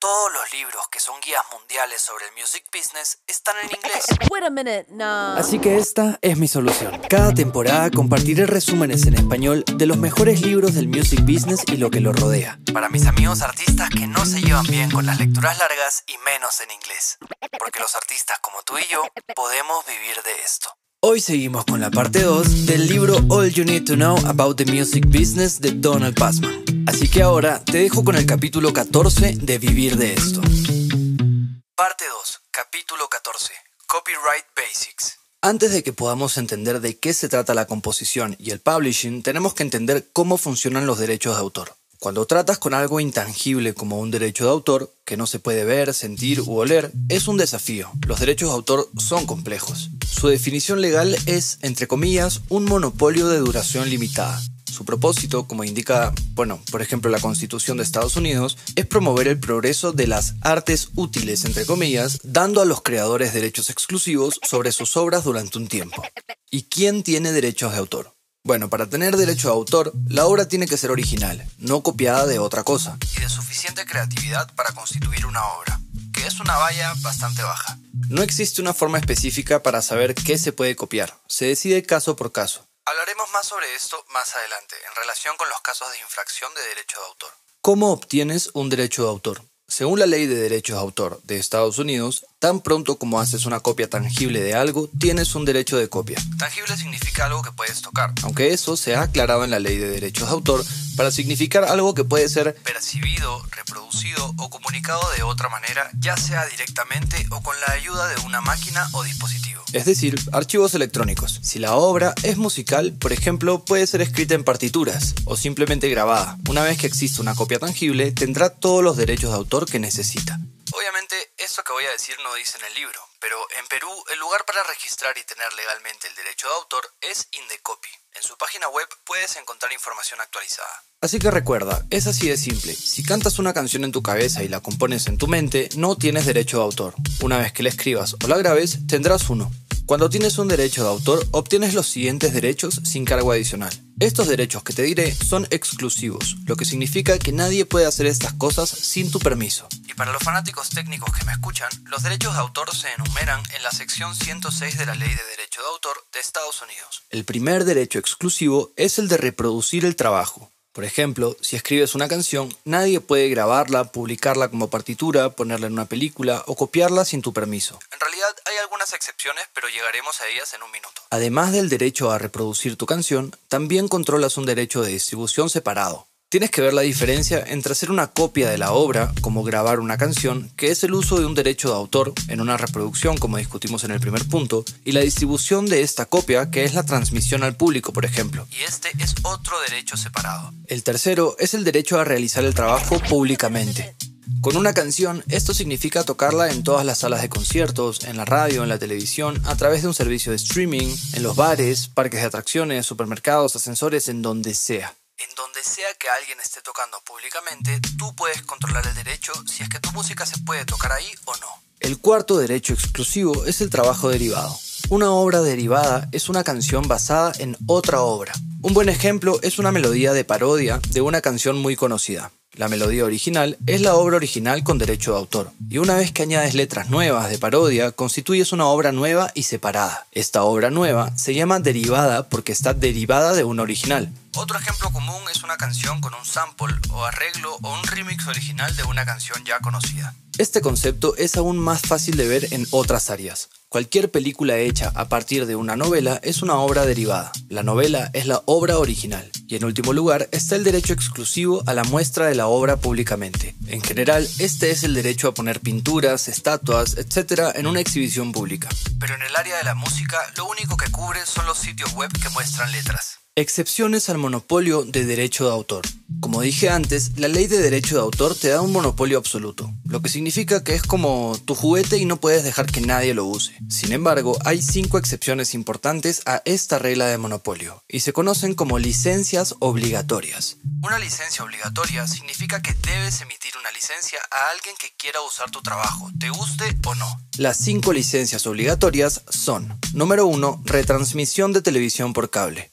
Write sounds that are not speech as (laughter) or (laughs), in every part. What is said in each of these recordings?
Todos los libros que son guías mundiales sobre el music business están en inglés. (laughs) Wait a minute, no. Así que esta es mi solución. Cada temporada compartiré resúmenes en español de los mejores libros del music business y lo que lo rodea. Para mis amigos artistas que no se llevan bien con las lecturas largas y menos en inglés. Porque los artistas como tú y yo podemos vivir de esto. Hoy seguimos con la parte 2 del libro All You Need to Know About the Music Business de Donald Passman. Así que ahora te dejo con el capítulo 14 de Vivir de esto. Parte 2, capítulo 14. Copyright Basics. Antes de que podamos entender de qué se trata la composición y el publishing, tenemos que entender cómo funcionan los derechos de autor. Cuando tratas con algo intangible como un derecho de autor, que no se puede ver, sentir u oler, es un desafío. Los derechos de autor son complejos. Su definición legal es, entre comillas, un monopolio de duración limitada. Su propósito, como indica, bueno, por ejemplo, la Constitución de Estados Unidos, es promover el progreso de las artes útiles, entre comillas, dando a los creadores derechos exclusivos sobre sus obras durante un tiempo. ¿Y quién tiene derechos de autor? Bueno, para tener derecho de autor, la obra tiene que ser original, no copiada de otra cosa, y de suficiente creatividad para constituir una obra, que es una valla bastante baja. No existe una forma específica para saber qué se puede copiar, se decide caso por caso. Hablaremos más sobre esto más adelante, en relación con los casos de infracción de derecho de autor. ¿Cómo obtienes un derecho de autor? Según la ley de derechos de autor de Estados Unidos, tan pronto como haces una copia tangible de algo, tienes un derecho de copia. Tangible significa algo que puedes tocar, aunque eso se ha aclarado en la ley de derechos de autor para significar algo que puede ser percibido, reproducido o comunicado de otra manera, ya sea directamente o con la ayuda de una máquina o dispositivo. Es decir, archivos electrónicos. Si la obra es musical, por ejemplo, puede ser escrita en partituras o simplemente grabada. Una vez que existe una copia tangible, tendrá todos los derechos de autor que necesita. Obviamente, esto que voy a decir no dice en el libro, pero en Perú el lugar para registrar y tener legalmente el derecho de autor es Indecopy. En su página web puedes encontrar información actualizada. Así que recuerda, es así de simple. Si cantas una canción en tu cabeza y la compones en tu mente, no tienes derecho de autor. Una vez que la escribas o la grabes, tendrás uno. Cuando tienes un derecho de autor, obtienes los siguientes derechos sin cargo adicional. Estos derechos que te diré son exclusivos, lo que significa que nadie puede hacer estas cosas sin tu permiso. Y para los fanáticos técnicos que me escuchan, los derechos de autor se enumeran en la sección 106 de la Ley de Derecho de Autor de Estados Unidos. El primer derecho exclusivo es el de reproducir el trabajo. Por ejemplo, si escribes una canción, nadie puede grabarla, publicarla como partitura, ponerla en una película o copiarla sin tu permiso. En realidad hay algunas excepciones, pero llegaremos a ellas en un minuto. Además del derecho a reproducir tu canción, también controlas un derecho de distribución separado. Tienes que ver la diferencia entre hacer una copia de la obra, como grabar una canción, que es el uso de un derecho de autor en una reproducción, como discutimos en el primer punto, y la distribución de esta copia, que es la transmisión al público, por ejemplo. Y este es otro derecho separado. El tercero es el derecho a realizar el trabajo públicamente. Con una canción, esto significa tocarla en todas las salas de conciertos, en la radio, en la televisión, a través de un servicio de streaming, en los bares, parques de atracciones, supermercados, ascensores, en donde sea. En donde sea que alguien esté tocando públicamente, tú puedes controlar el derecho si es que tu música se puede tocar ahí o no. El cuarto derecho exclusivo es el trabajo derivado. Una obra derivada es una canción basada en otra obra. Un buen ejemplo es una melodía de parodia de una canción muy conocida. La melodía original es la obra original con derecho de autor, y una vez que añades letras nuevas de parodia, constituyes una obra nueva y separada. Esta obra nueva se llama derivada porque está derivada de una original. Otro ejemplo común es una canción con un sample o arreglo o un remix original de una canción ya conocida. Este concepto es aún más fácil de ver en otras áreas. Cualquier película hecha a partir de una novela es una obra derivada. La novela es la obra original. Y en último lugar está el derecho exclusivo a la muestra de la obra públicamente. En general, este es el derecho a poner pinturas, estatuas, etc. en una exhibición pública. Pero en el área de la música, lo único que cubre son los sitios web que muestran letras. Excepciones al monopolio de derecho de autor. Como dije antes, la ley de derecho de autor te da un monopolio absoluto, lo que significa que es como tu juguete y no puedes dejar que nadie lo use. Sin embargo, hay cinco excepciones importantes a esta regla de monopolio, y se conocen como licencias obligatorias. Una licencia obligatoria significa que debes emitir una licencia a alguien que quiera usar tu trabajo, te guste o no. Las cinco licencias obligatorias son, número 1, retransmisión de televisión por cable.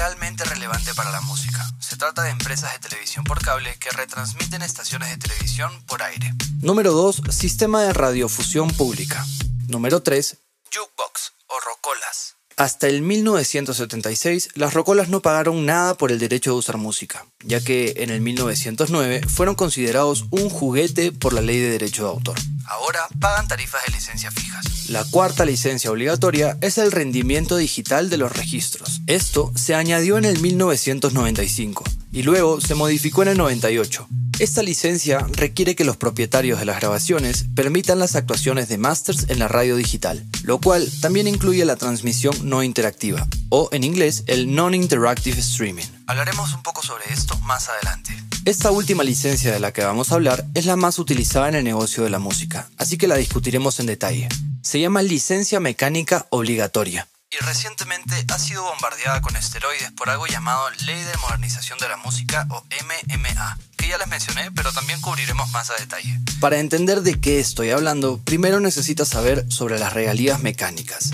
Realmente relevante para la música. Se trata de empresas de televisión por cable que retransmiten estaciones de televisión por aire. Número 2, sistema de radiofusión pública. Número 3, jukebox o rocolas. Hasta el 1976, las rocolas no pagaron nada por el derecho de usar música, ya que en el 1909 fueron considerados un juguete por la ley de derecho de autor. Ahora pagan tarifas de licencia fijas. La cuarta licencia obligatoria es el rendimiento digital de los registros. Esto se añadió en el 1995 y luego se modificó en el 98. Esta licencia requiere que los propietarios de las grabaciones permitan las actuaciones de masters en la radio digital, lo cual también incluye la transmisión no interactiva, o en inglés el Non-Interactive Streaming. Hablaremos un poco sobre esto más adelante. Esta última licencia de la que vamos a hablar es la más utilizada en el negocio de la música, así que la discutiremos en detalle. Se llama licencia mecánica obligatoria y recientemente ha sido bombardeada con esteroides por algo llamado Ley de Modernización de la Música o MMA, que ya les mencioné, pero también cubriremos más a detalle. Para entender de qué estoy hablando, primero necesitas saber sobre las regalías mecánicas.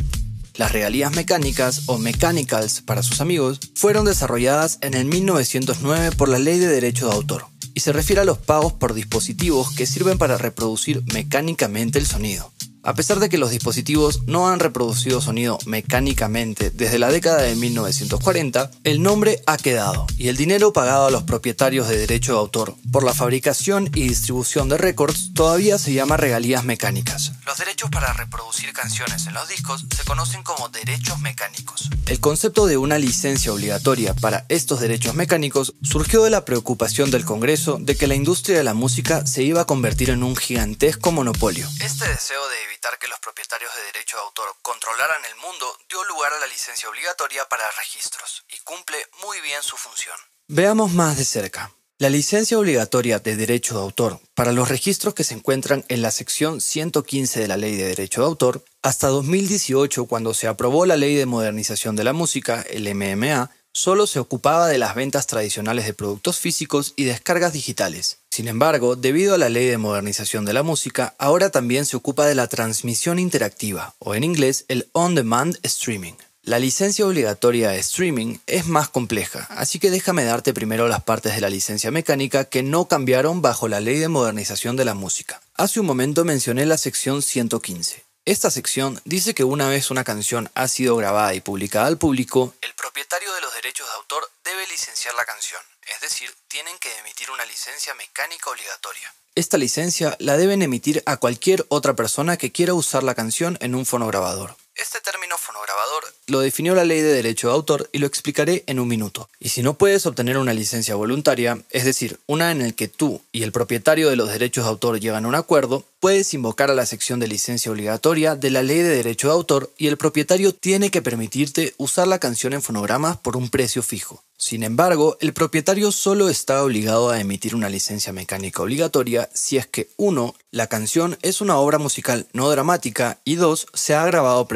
Las regalías mecánicas, o mechanicals para sus amigos, fueron desarrolladas en el 1909 por la Ley de Derecho de Autor, y se refiere a los pagos por dispositivos que sirven para reproducir mecánicamente el sonido. A pesar de que los dispositivos no han reproducido sonido mecánicamente desde la década de 1940, el nombre ha quedado y el dinero pagado a los propietarios de derecho de autor por la fabricación y distribución de récords todavía se llama regalías mecánicas. Los derechos para reproducir canciones en los discos se conocen como derechos mecánicos. El concepto de una licencia obligatoria para estos derechos mecánicos surgió de la preocupación del Congreso de que la industria de la música se iba a convertir en un gigantesco monopolio. Este deseo de que los propietarios de derecho de autor controlaran el mundo dio lugar a la licencia obligatoria para registros y cumple muy bien su función. Veamos más de cerca. La licencia obligatoria de derecho de autor para los registros que se encuentran en la sección 115 de la Ley de Derecho de Autor, hasta 2018, cuando se aprobó la Ley de Modernización de la Música, el MMA, solo se ocupaba de las ventas tradicionales de productos físicos y descargas digitales. Sin embargo, debido a la ley de modernización de la música, ahora también se ocupa de la transmisión interactiva, o en inglés el on-demand streaming. La licencia obligatoria de streaming es más compleja, así que déjame darte primero las partes de la licencia mecánica que no cambiaron bajo la ley de modernización de la música. Hace un momento mencioné la sección 115. Esta sección dice que una vez una canción ha sido grabada y publicada al público, el propietario de los derechos de autor debe licenciar la canción, es decir, tienen que emitir una licencia mecánica obligatoria. Esta licencia la deben emitir a cualquier otra persona que quiera usar la canción en un fonograbador. Este término fonograbador lo definió la ley de derecho de autor y lo explicaré en un minuto. Y si no puedes obtener una licencia voluntaria, es decir, una en el que tú y el propietario de los derechos de autor llegan a un acuerdo, puedes invocar a la sección de licencia obligatoria de la ley de derecho de autor y el propietario tiene que permitirte usar la canción en fonogramas por un precio fijo. Sin embargo, el propietario solo está obligado a emitir una licencia mecánica obligatoria si es que 1. La canción es una obra musical no dramática y 2. Se ha grabado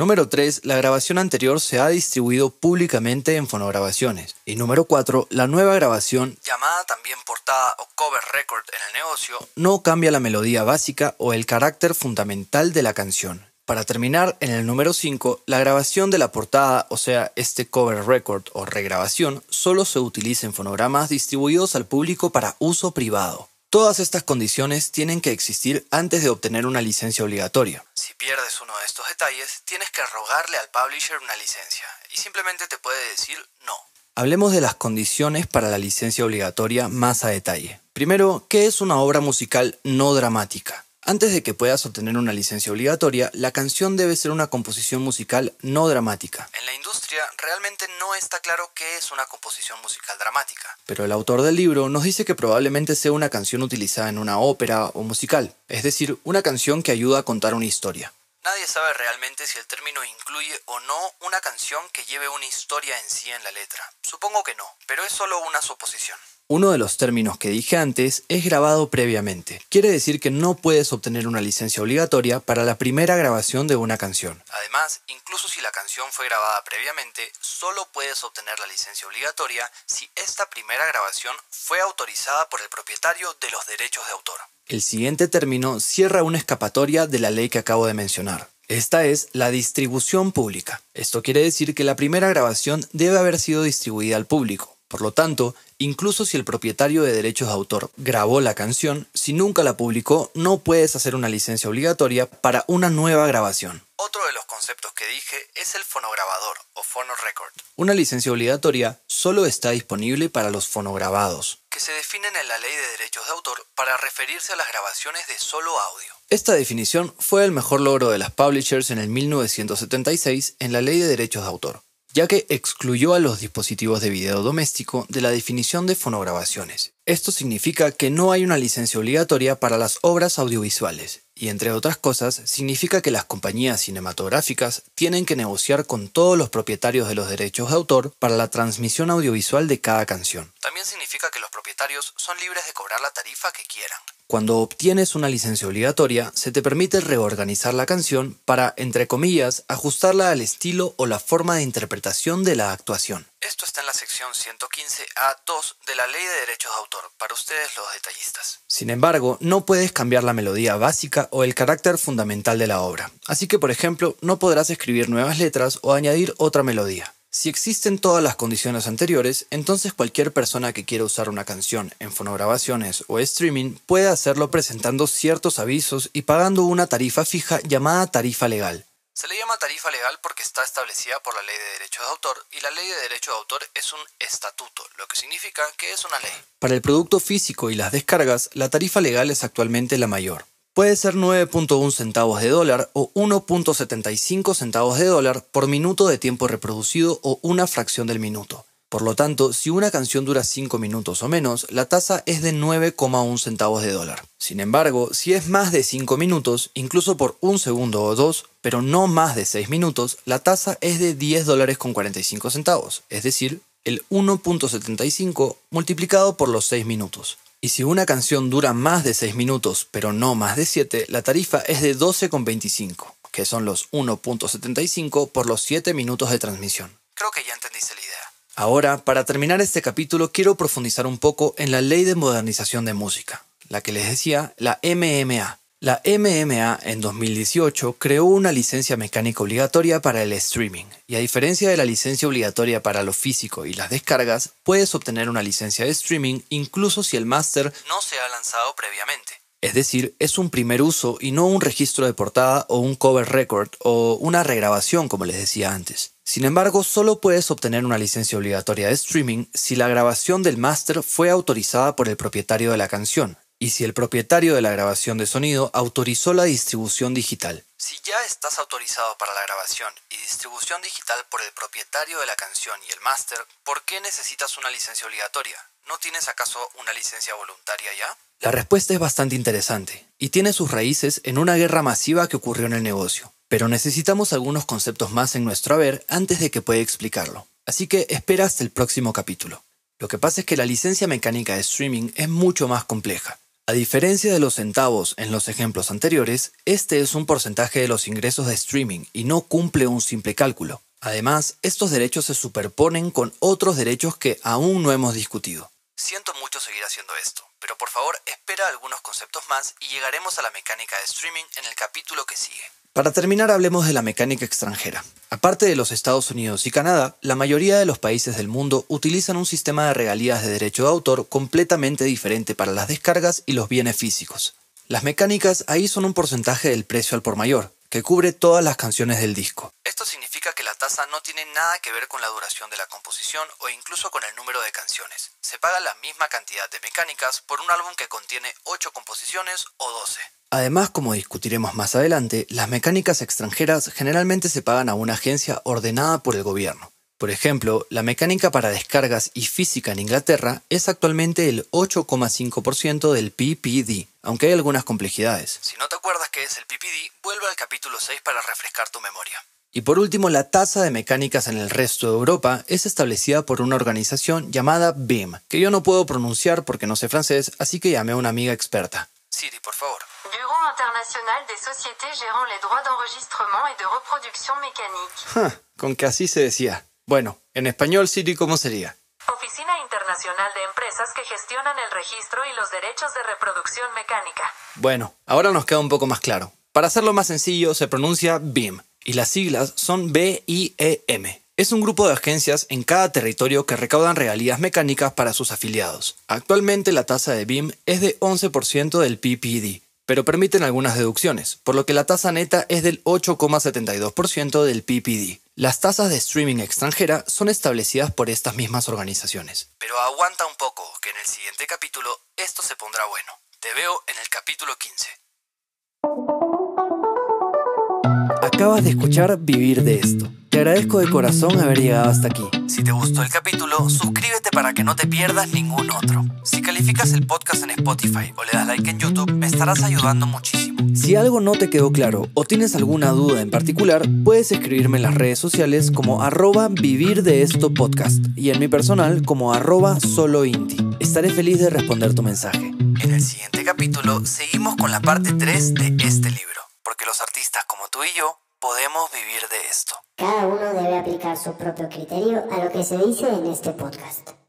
Número 3. La grabación anterior se ha distribuido públicamente en fonograbaciones. Y número 4. La nueva grabación, llamada también portada o cover record en el negocio, no cambia la melodía básica o el carácter fundamental de la canción. Para terminar, en el número 5, la grabación de la portada, o sea, este cover record o regrabación, solo se utiliza en fonogramas distribuidos al público para uso privado. Todas estas condiciones tienen que existir antes de obtener una licencia obligatoria. Si pierdes uno de estos detalles, tienes que rogarle al publisher una licencia y simplemente te puede decir no. Hablemos de las condiciones para la licencia obligatoria más a detalle. Primero, ¿qué es una obra musical no dramática? Antes de que puedas obtener una licencia obligatoria, la canción debe ser una composición musical no dramática. En la industria realmente no está claro qué es una composición musical dramática. Pero el autor del libro nos dice que probablemente sea una canción utilizada en una ópera o musical, es decir, una canción que ayuda a contar una historia. Nadie sabe realmente si el término incluye o no una canción que lleve una historia en sí en la letra. Supongo que no, pero es solo una suposición. Uno de los términos que dije antes es grabado previamente. Quiere decir que no puedes obtener una licencia obligatoria para la primera grabación de una canción. Además, incluso si la canción fue grabada previamente, solo puedes obtener la licencia obligatoria si esta primera grabación fue autorizada por el propietario de los derechos de autor. El siguiente término cierra una escapatoria de la ley que acabo de mencionar. Esta es la distribución pública. Esto quiere decir que la primera grabación debe haber sido distribuida al público. Por lo tanto, incluso si el propietario de derechos de autor grabó la canción, si nunca la publicó, no puedes hacer una licencia obligatoria para una nueva grabación. Conceptos que dije es el fonograbador o phonorecord. Una licencia obligatoria solo está disponible para los fonograbados, que se definen en la ley de derechos de autor para referirse a las grabaciones de solo audio. Esta definición fue el mejor logro de las publishers en el 1976 en la ley de derechos de autor ya que excluyó a los dispositivos de video doméstico de la definición de fonograbaciones. Esto significa que no hay una licencia obligatoria para las obras audiovisuales, y entre otras cosas significa que las compañías cinematográficas tienen que negociar con todos los propietarios de los derechos de autor para la transmisión audiovisual de cada canción. También significa que los propietarios son libres de cobrar la tarifa que quieran. Cuando obtienes una licencia obligatoria, se te permite reorganizar la canción para, entre comillas, ajustarla al estilo o la forma de interpretación de la actuación. Esto está en la sección 115A2 de la Ley de Derechos de Autor, para ustedes los detallistas. Sin embargo, no puedes cambiar la melodía básica o el carácter fundamental de la obra, así que por ejemplo, no podrás escribir nuevas letras o añadir otra melodía. Si existen todas las condiciones anteriores, entonces cualquier persona que quiera usar una canción en fonograbaciones o streaming puede hacerlo presentando ciertos avisos y pagando una tarifa fija llamada tarifa legal. Se le llama tarifa legal porque está establecida por la ley de derechos de autor y la ley de derechos de autor es un estatuto, lo que significa que es una ley. Para el producto físico y las descargas, la tarifa legal es actualmente la mayor puede ser 9.1 centavos de dólar o 1.75 centavos de dólar por minuto de tiempo reproducido o una fracción del minuto. Por lo tanto, si una canción dura 5 minutos o menos, la tasa es de 9,1 centavos de dólar. Sin embargo, si es más de 5 minutos, incluso por un segundo o dos, pero no más de 6 minutos, la tasa es de 10 dólares con 45 centavos, es decir, el 1.75 multiplicado por los 6 minutos. Y si una canción dura más de 6 minutos, pero no más de 7, la tarifa es de 12,25, que son los 1.75 por los 7 minutos de transmisión. Creo que ya entendiste la idea. Ahora, para terminar este capítulo, quiero profundizar un poco en la Ley de Modernización de Música, la que les decía, la MMA, la MMA en 2018 creó una licencia mecánica obligatoria para el streaming, y a diferencia de la licencia obligatoria para lo físico y las descargas, puedes obtener una licencia de streaming incluso si el máster no se ha lanzado previamente. Es decir, es un primer uso y no un registro de portada o un cover record o una regrabación como les decía antes. Sin embargo, solo puedes obtener una licencia obligatoria de streaming si la grabación del máster fue autorizada por el propietario de la canción, y si el propietario de la grabación de sonido autorizó la distribución digital. Si ya estás autorizado para la grabación y distribución digital por el propietario de la canción y el máster, ¿por qué necesitas una licencia obligatoria? ¿No tienes acaso una licencia voluntaria ya? La respuesta es bastante interesante y tiene sus raíces en una guerra masiva que ocurrió en el negocio. Pero necesitamos algunos conceptos más en nuestro haber antes de que pueda explicarlo. Así que espera hasta el próximo capítulo. Lo que pasa es que la licencia mecánica de streaming es mucho más compleja a diferencia de los centavos en los ejemplos anteriores, este es un porcentaje de los ingresos de streaming y no cumple un simple cálculo. Además, estos derechos se superponen con otros derechos que aún no hemos discutido. Siento mucho seguir haciendo esto, pero por favor espera algunos conceptos más y llegaremos a la mecánica de streaming en el capítulo que sigue. Para terminar, hablemos de la mecánica extranjera. Aparte de los Estados Unidos y Canadá, la mayoría de los países del mundo utilizan un sistema de regalías de derecho de autor completamente diferente para las descargas y los bienes físicos. Las mecánicas ahí son un porcentaje del precio al por mayor, que cubre todas las canciones del disco. Esto significa que la tasa no tiene nada que ver con la duración de la composición o incluso con el número de canciones. Se paga la misma cantidad de mecánicas por un álbum que contiene 8 composiciones o 12. Además, como discutiremos más adelante, las mecánicas extranjeras generalmente se pagan a una agencia ordenada por el gobierno. Por ejemplo, la mecánica para descargas y física en Inglaterra es actualmente el 8,5% del PPD, aunque hay algunas complejidades. Si no te acuerdas qué es el PPD, vuelve al capítulo 6 para refrescar tu memoria. Y por último, la tasa de mecánicas en el resto de Europa es establecida por una organización llamada BIM, que yo no puedo pronunciar porque no sé francés, así que llamé a una amiga experta. Siri, por favor. Bureau International des Sociétés gérant les droits d'enregistrement et de reproduction mécanique. con que así se decía. Bueno, en español, Siri, ¿cómo sería? Oficina Internacional de Empresas que gestionan el registro y los derechos de reproducción mecánica. Bueno, ahora nos queda un poco más claro. Para hacerlo más sencillo, se pronuncia BIM y las siglas son BIEM. Es un grupo de agencias en cada territorio que recaudan regalías mecánicas para sus afiliados. Actualmente la tasa de BIM es de 11% del PPD, pero permiten algunas deducciones, por lo que la tasa neta es del 8,72% del PPD. Las tasas de streaming extranjera son establecidas por estas mismas organizaciones. Pero aguanta un poco, que en el siguiente capítulo esto se pondrá bueno. Te veo en el capítulo 15. Acabas de escuchar Vivir de esto. Te agradezco de corazón haber llegado hasta aquí. Si te gustó el capítulo, suscríbete para que no te pierdas ningún otro. Si calificas el podcast en Spotify o le das like en YouTube, me estarás ayudando muchísimo. Si algo no te quedó claro o tienes alguna duda en particular, puedes escribirme en las redes sociales como arroba vivir de esto y en mi personal como arroba solo Estaré feliz de responder tu mensaje. En el siguiente capítulo seguimos con la parte 3 de este libro porque los artistas como tú y yo podemos vivir de esto. Cada uno debe aplicar su propio criterio a lo que se dice en este podcast.